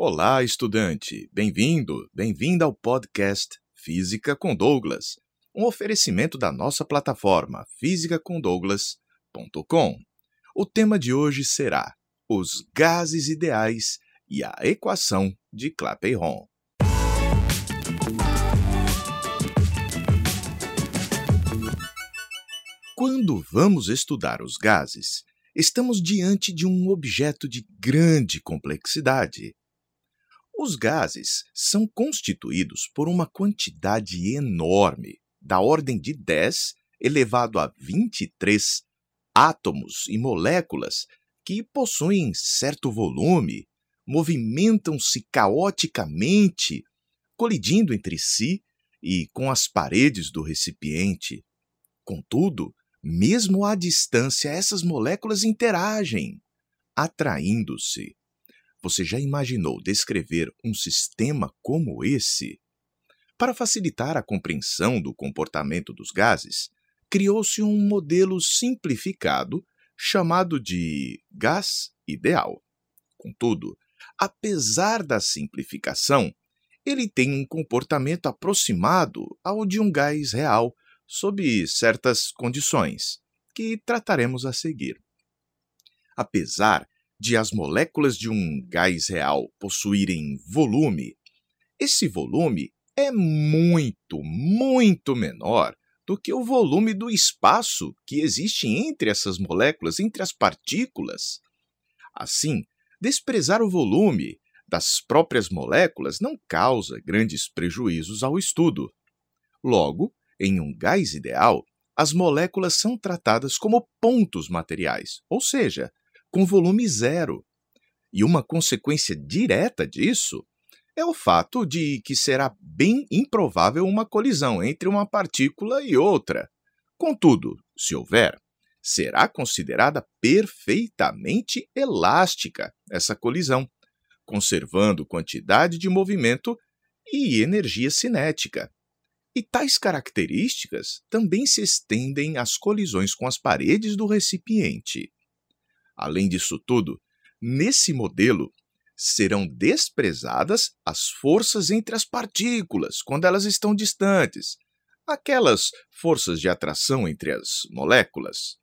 Olá, estudante! Bem-vindo, bem-vinda ao podcast Física com Douglas, um oferecimento da nossa plataforma fisicacondouglas.com. O tema de hoje será os gases ideais e a equação de Clapeyron. Quando vamos estudar os gases, estamos diante de um objeto de grande complexidade. Os gases são constituídos por uma quantidade enorme, da ordem de 10 elevado a 23 átomos e moléculas que possuem certo volume, movimentam-se caoticamente, colidindo entre si e com as paredes do recipiente. Contudo, mesmo à distância, essas moléculas interagem, atraindo-se. Você já imaginou descrever um sistema como esse? Para facilitar a compreensão do comportamento dos gases, criou-se um modelo simplificado chamado de gás ideal. Contudo, apesar da simplificação, ele tem um comportamento aproximado ao de um gás real, sob certas condições, que trataremos a seguir. Apesar de as moléculas de um gás real possuírem volume, esse volume é muito, muito menor do que o volume do espaço que existe entre essas moléculas, entre as partículas. Assim, desprezar o volume das próprias moléculas não causa grandes prejuízos ao estudo. Logo, em um gás ideal, as moléculas são tratadas como pontos materiais, ou seja, com volume zero. E uma consequência direta disso é o fato de que será bem improvável uma colisão entre uma partícula e outra. Contudo, se houver, será considerada perfeitamente elástica essa colisão, conservando quantidade de movimento e energia cinética. E tais características também se estendem às colisões com as paredes do recipiente. Além disso tudo, nesse modelo serão desprezadas as forças entre as partículas quando elas estão distantes, aquelas forças de atração entre as moléculas.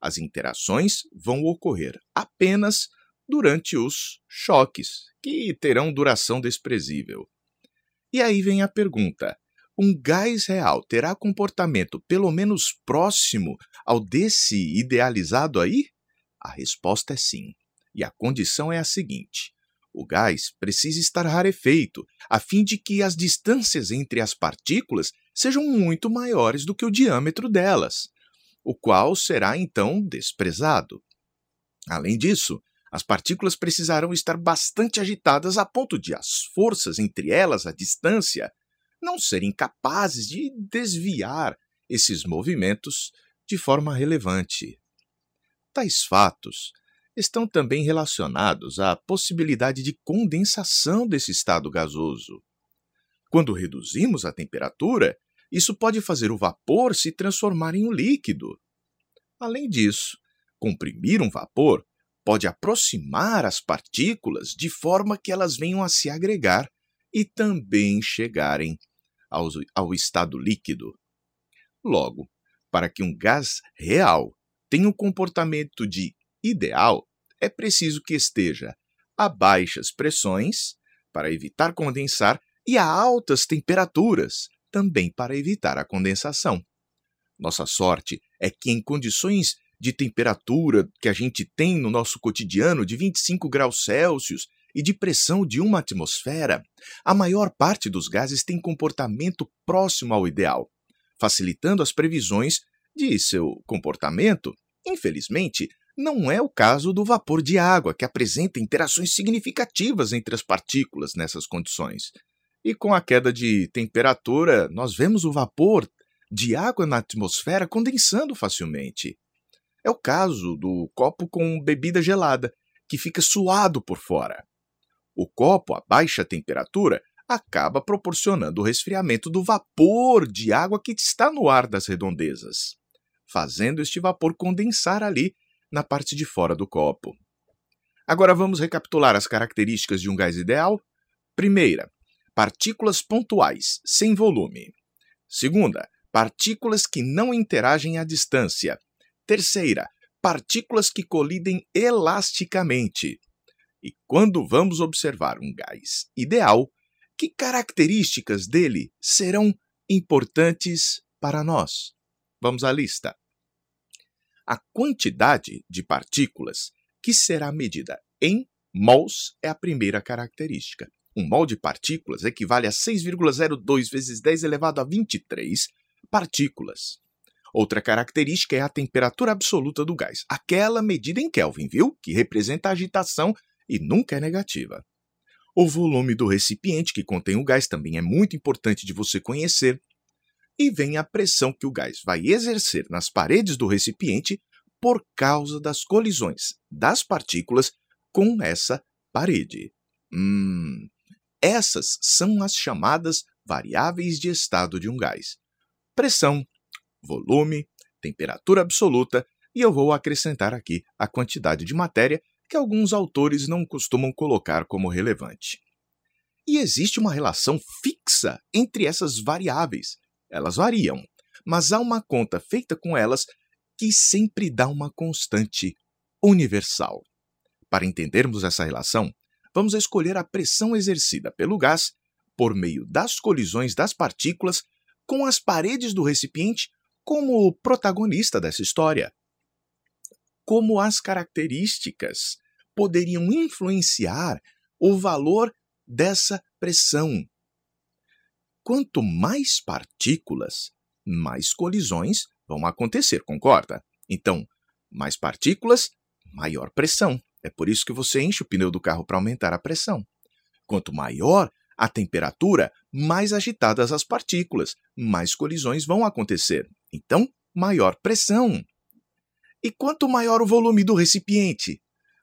As interações vão ocorrer apenas durante os choques, que terão duração desprezível. E aí vem a pergunta: um gás real terá comportamento pelo menos próximo ao desse idealizado aí? A resposta é sim. E a condição é a seguinte: o gás precisa estar rarefeito, a fim de que as distâncias entre as partículas sejam muito maiores do que o diâmetro delas, o qual será então desprezado. Além disso, as partículas precisarão estar bastante agitadas a ponto de as forças entre elas à distância não serem capazes de desviar esses movimentos de forma relevante. Tais fatos estão também relacionados à possibilidade de condensação desse estado gasoso. Quando reduzimos a temperatura, isso pode fazer o vapor se transformar em um líquido. Além disso, comprimir um vapor pode aproximar as partículas de forma que elas venham a se agregar e também chegarem ao, ao estado líquido. Logo, para que um gás real tem um comportamento de ideal, é preciso que esteja a baixas pressões, para evitar condensar, e a altas temperaturas, também para evitar a condensação. Nossa sorte é que, em condições de temperatura que a gente tem no nosso cotidiano de 25 graus Celsius e de pressão de uma atmosfera, a maior parte dos gases tem comportamento próximo ao ideal, facilitando as previsões de seu comportamento, infelizmente, não é o caso do vapor de água, que apresenta interações significativas entre as partículas nessas condições. E com a queda de temperatura, nós vemos o vapor de água na atmosfera condensando facilmente. É o caso do copo com bebida gelada, que fica suado por fora. O copo a baixa temperatura acaba proporcionando o resfriamento do vapor de água que está no ar das redondezas fazendo este vapor condensar ali na parte de fora do copo. Agora vamos recapitular as características de um gás ideal. Primeira, partículas pontuais, sem volume. Segunda, partículas que não interagem à distância. Terceira, partículas que colidem elasticamente. E quando vamos observar um gás ideal, que características dele serão importantes para nós? Vamos à lista. A quantidade de partículas que será medida em mols é a primeira característica. Um mol de partículas equivale a 6,02 vezes 10 elevado a 23 partículas. Outra característica é a temperatura absoluta do gás, aquela medida em Kelvin, viu? Que representa a agitação e nunca é negativa. O volume do recipiente que contém o gás também é muito importante de você conhecer. E vem a pressão que o gás vai exercer nas paredes do recipiente por causa das colisões das partículas com essa parede. Hum, essas são as chamadas variáveis de estado de um gás: pressão, volume, temperatura absoluta, e eu vou acrescentar aqui a quantidade de matéria que alguns autores não costumam colocar como relevante. E existe uma relação fixa entre essas variáveis. Elas variam, mas há uma conta feita com elas que sempre dá uma constante universal. Para entendermos essa relação, vamos escolher a pressão exercida pelo gás por meio das colisões das partículas com as paredes do recipiente como protagonista dessa história como as características poderiam influenciar o valor dessa pressão. Quanto mais partículas, mais colisões vão acontecer, concorda? Então, mais partículas, maior pressão. É por isso que você enche o pneu do carro para aumentar a pressão. Quanto maior a temperatura, mais agitadas as partículas, mais colisões vão acontecer. Então, maior pressão. E quanto maior o volume do recipiente,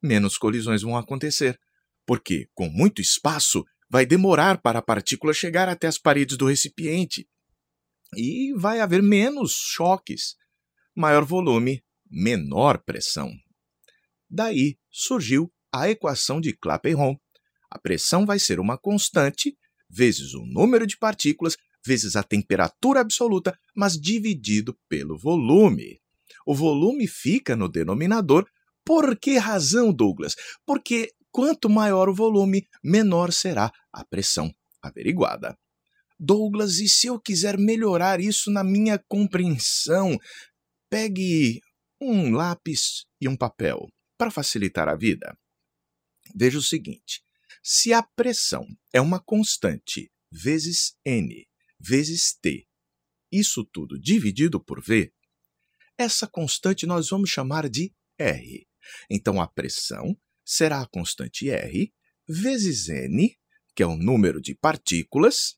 menos colisões vão acontecer, porque, com muito espaço, vai demorar para a partícula chegar até as paredes do recipiente. E vai haver menos choques. Maior volume, menor pressão. Daí surgiu a equação de Clapeyron. A pressão vai ser uma constante vezes o número de partículas vezes a temperatura absoluta, mas dividido pelo volume o volume fica no denominador. Por que razão, Douglas? Porque quanto maior o volume, menor será a pressão averiguada. Douglas, e se eu quiser melhorar isso na minha compreensão? Pegue um lápis e um papel para facilitar a vida. Veja o seguinte: se a pressão é uma constante vezes N vezes T, isso tudo dividido por V, essa constante nós vamos chamar de R. Então, a pressão será a constante R vezes N, que é o número de partículas,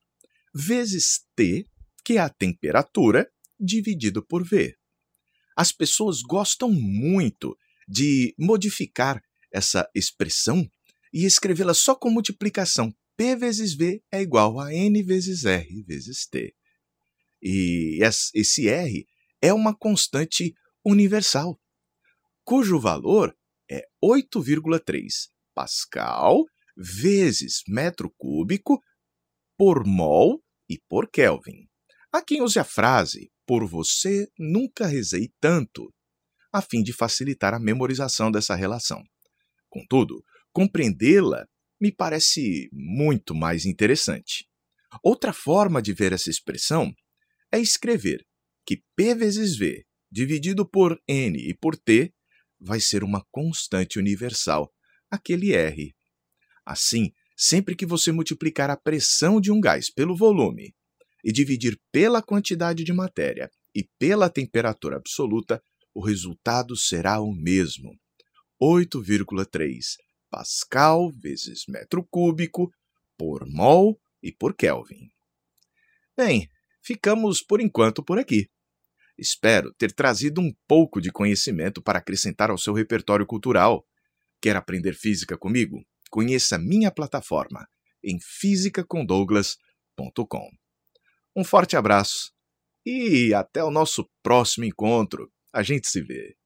vezes T, que é a temperatura, dividido por V. As pessoas gostam muito de modificar essa expressão e escrevê-la só com multiplicação. P vezes V é igual a N vezes R vezes T. E esse R é uma constante universal, cujo valor 8,3 Pascal vezes metro cúbico por mol e por Kelvin. Há quem use a frase por você nunca rezei tanto, a fim de facilitar a memorização dessa relação. Contudo, compreendê-la me parece muito mais interessante. Outra forma de ver essa expressão é escrever que P vezes V dividido por N e por T vai ser uma constante universal, aquele R. Assim, sempre que você multiplicar a pressão de um gás pelo volume e dividir pela quantidade de matéria e pela temperatura absoluta, o resultado será o mesmo: 8,3 Pascal vezes metro cúbico por mol e por Kelvin. Bem, ficamos por enquanto por aqui. Espero ter trazido um pouco de conhecimento para acrescentar ao seu repertório cultural. Quer aprender física comigo? Conheça minha plataforma em fisicacondouglas.com. Um forte abraço e até o nosso próximo encontro. A gente se vê.